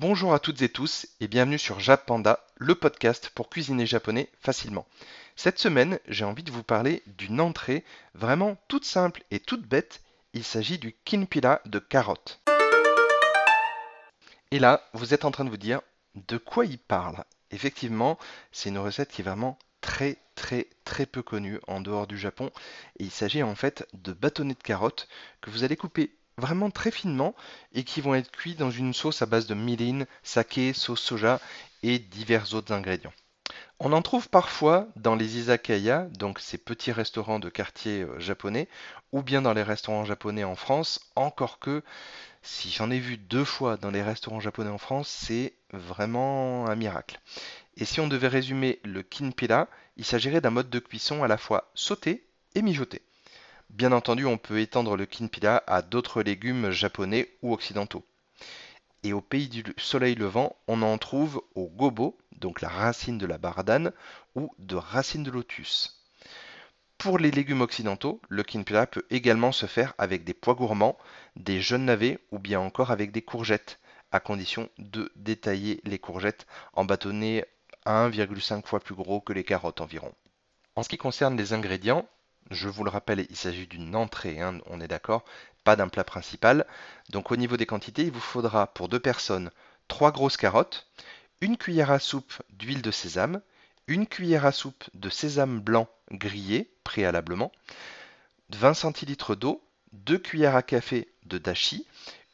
Bonjour à toutes et tous et bienvenue sur Jap Panda, le podcast pour cuisiner japonais facilement. Cette semaine, j'ai envie de vous parler d'une entrée vraiment toute simple et toute bête. Il s'agit du kinpila de carottes. Et là, vous êtes en train de vous dire de quoi il parle? Effectivement, c'est une recette qui est vraiment très très très peu connue en dehors du Japon. Et il s'agit en fait de bâtonnets de carottes que vous allez couper vraiment très finement et qui vont être cuits dans une sauce à base de mirin, saké, sauce soja et divers autres ingrédients. On en trouve parfois dans les izakaya, donc ces petits restaurants de quartier euh, japonais, ou bien dans les restaurants japonais en France, encore que si j'en ai vu deux fois dans les restaurants japonais en France, c'est vraiment un miracle. Et si on devait résumer le kinpila, il s'agirait d'un mode de cuisson à la fois sauté et mijoté. Bien entendu, on peut étendre le kinpila à d'autres légumes japonais ou occidentaux. Et au pays du soleil levant, on en trouve au gobo, donc la racine de la bardane, ou de racine de lotus. Pour les légumes occidentaux, le kinpila peut également se faire avec des pois gourmands, des jeunes navets ou bien encore avec des courgettes, à condition de détailler les courgettes en bâtonnets 1,5 fois plus gros que les carottes environ. En ce qui concerne les ingrédients, je vous le rappelle, il s'agit d'une entrée, hein, on est d'accord, pas d'un plat principal. Donc au niveau des quantités, il vous faudra pour deux personnes 3 grosses carottes, une cuillère à soupe d'huile de sésame, une cuillère à soupe de sésame blanc grillé préalablement, 20 centilitres d'eau, 2 cuillères à café de dashi,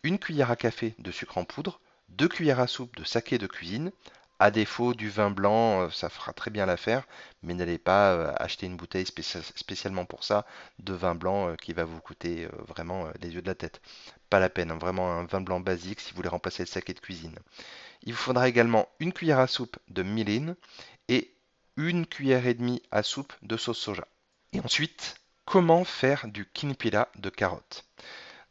une cuillère à café de sucre en poudre, 2 cuillères à soupe de saké de cuisine, à défaut du vin blanc, euh, ça fera très bien l'affaire, mais n'allez pas euh, acheter une bouteille spécialement pour ça de vin blanc euh, qui va vous coûter vraiment les yeux de la tête. Pas la peine, hein, vraiment un vin blanc basique si vous voulez remplacer le saké de cuisine. Il vous faudra également une cuillère à soupe de mirin et une cuillère et demie à soupe de sauce soja. Et ensuite, comment faire du kinpila de carottes?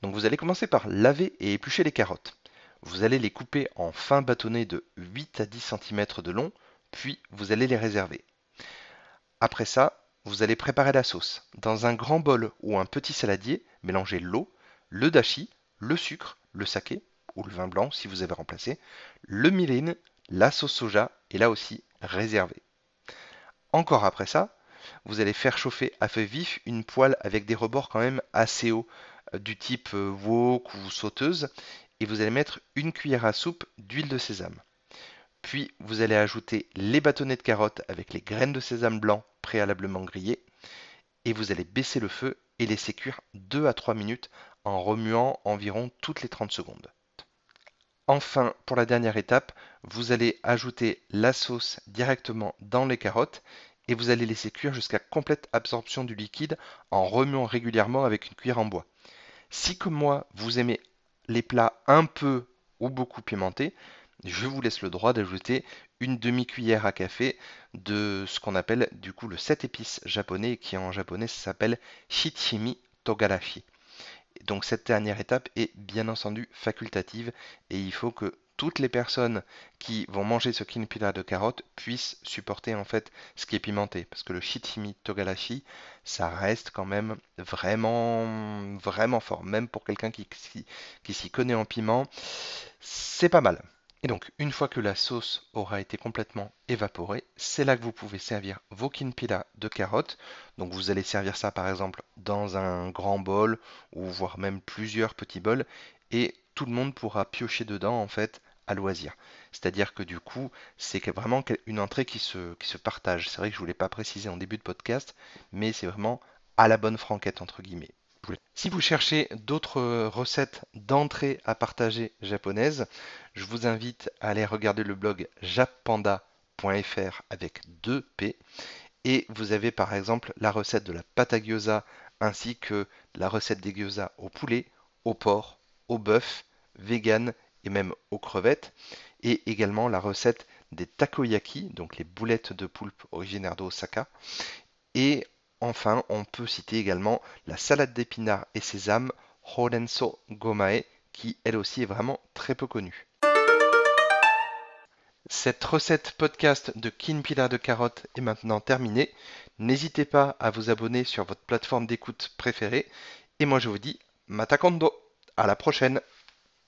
Donc vous allez commencer par laver et éplucher les carottes. Vous allez les couper en fins bâtonnets de 8 à 10 cm de long, puis vous allez les réserver. Après ça, vous allez préparer la sauce. Dans un grand bol ou un petit saladier, mélangez l'eau, le dashi, le sucre, le saké ou le vin blanc si vous avez remplacé, le mirin, la sauce soja et là aussi réservé. Encore après ça, vous allez faire chauffer à feu vif une poêle avec des rebords quand même assez hauts, euh, du type euh, wok ou sauteuse, et vous allez mettre une cuillère à soupe d'huile de sésame. Puis vous allez ajouter les bâtonnets de carottes avec les graines de sésame blanc préalablement grillées et vous allez baisser le feu et laisser cuire 2 à 3 minutes en remuant environ toutes les 30 secondes. Enfin, pour la dernière étape, vous allez ajouter la sauce directement dans les carottes et vous allez laisser cuire jusqu'à complète absorption du liquide en remuant régulièrement avec une cuillère en bois. Si comme moi, vous aimez les plats un peu ou beaucoup pimentés, je vous laisse le droit d'ajouter une demi-cuillère à café de ce qu'on appelle du coup le 7 épices japonais qui en japonais s'appelle shichimi togarashi. Donc cette dernière étape est bien entendu facultative et il faut que toutes les personnes qui vont manger ce kinpila de carottes puissent supporter en fait ce qui est pimenté. Parce que le shichimi togarashi, ça reste quand même vraiment, vraiment fort. Même pour quelqu'un qui, qui, s'y connaît en piment, c'est pas mal. Et donc, une fois que la sauce aura été complètement évaporée, c'est là que vous pouvez servir vos kinpila de carottes. Donc, vous allez servir ça par exemple dans un grand bol ou voire même plusieurs petits bols. Et tout le monde pourra piocher dedans en fait à loisir. C'est-à-dire que du coup, c'est vraiment une entrée qui se, partage. C'est vrai que je ne voulais pas préciser en début de podcast, mais c'est vraiment à la bonne franquette entre guillemets. Si vous cherchez d'autres recettes d'entrée à partager japonaises, je vous invite à aller regarder le blog jappanda.fr avec 2 P. Et vous avez par exemple la recette de la pâte gyoza ainsi que la recette des gyoza au poulet, au porc, au bœuf, vegan et même aux crevettes, et également la recette des takoyaki, donc les boulettes de poulpe originaires d'Osaka. Et enfin, on peut citer également la salade d'épinards et sésame Horenso Gomae, qui elle aussi est vraiment très peu connue. Cette recette podcast de Kinpila de carottes est maintenant terminée. N'hésitez pas à vous abonner sur votre plateforme d'écoute préférée. Et moi je vous dis Matakondo à la prochaine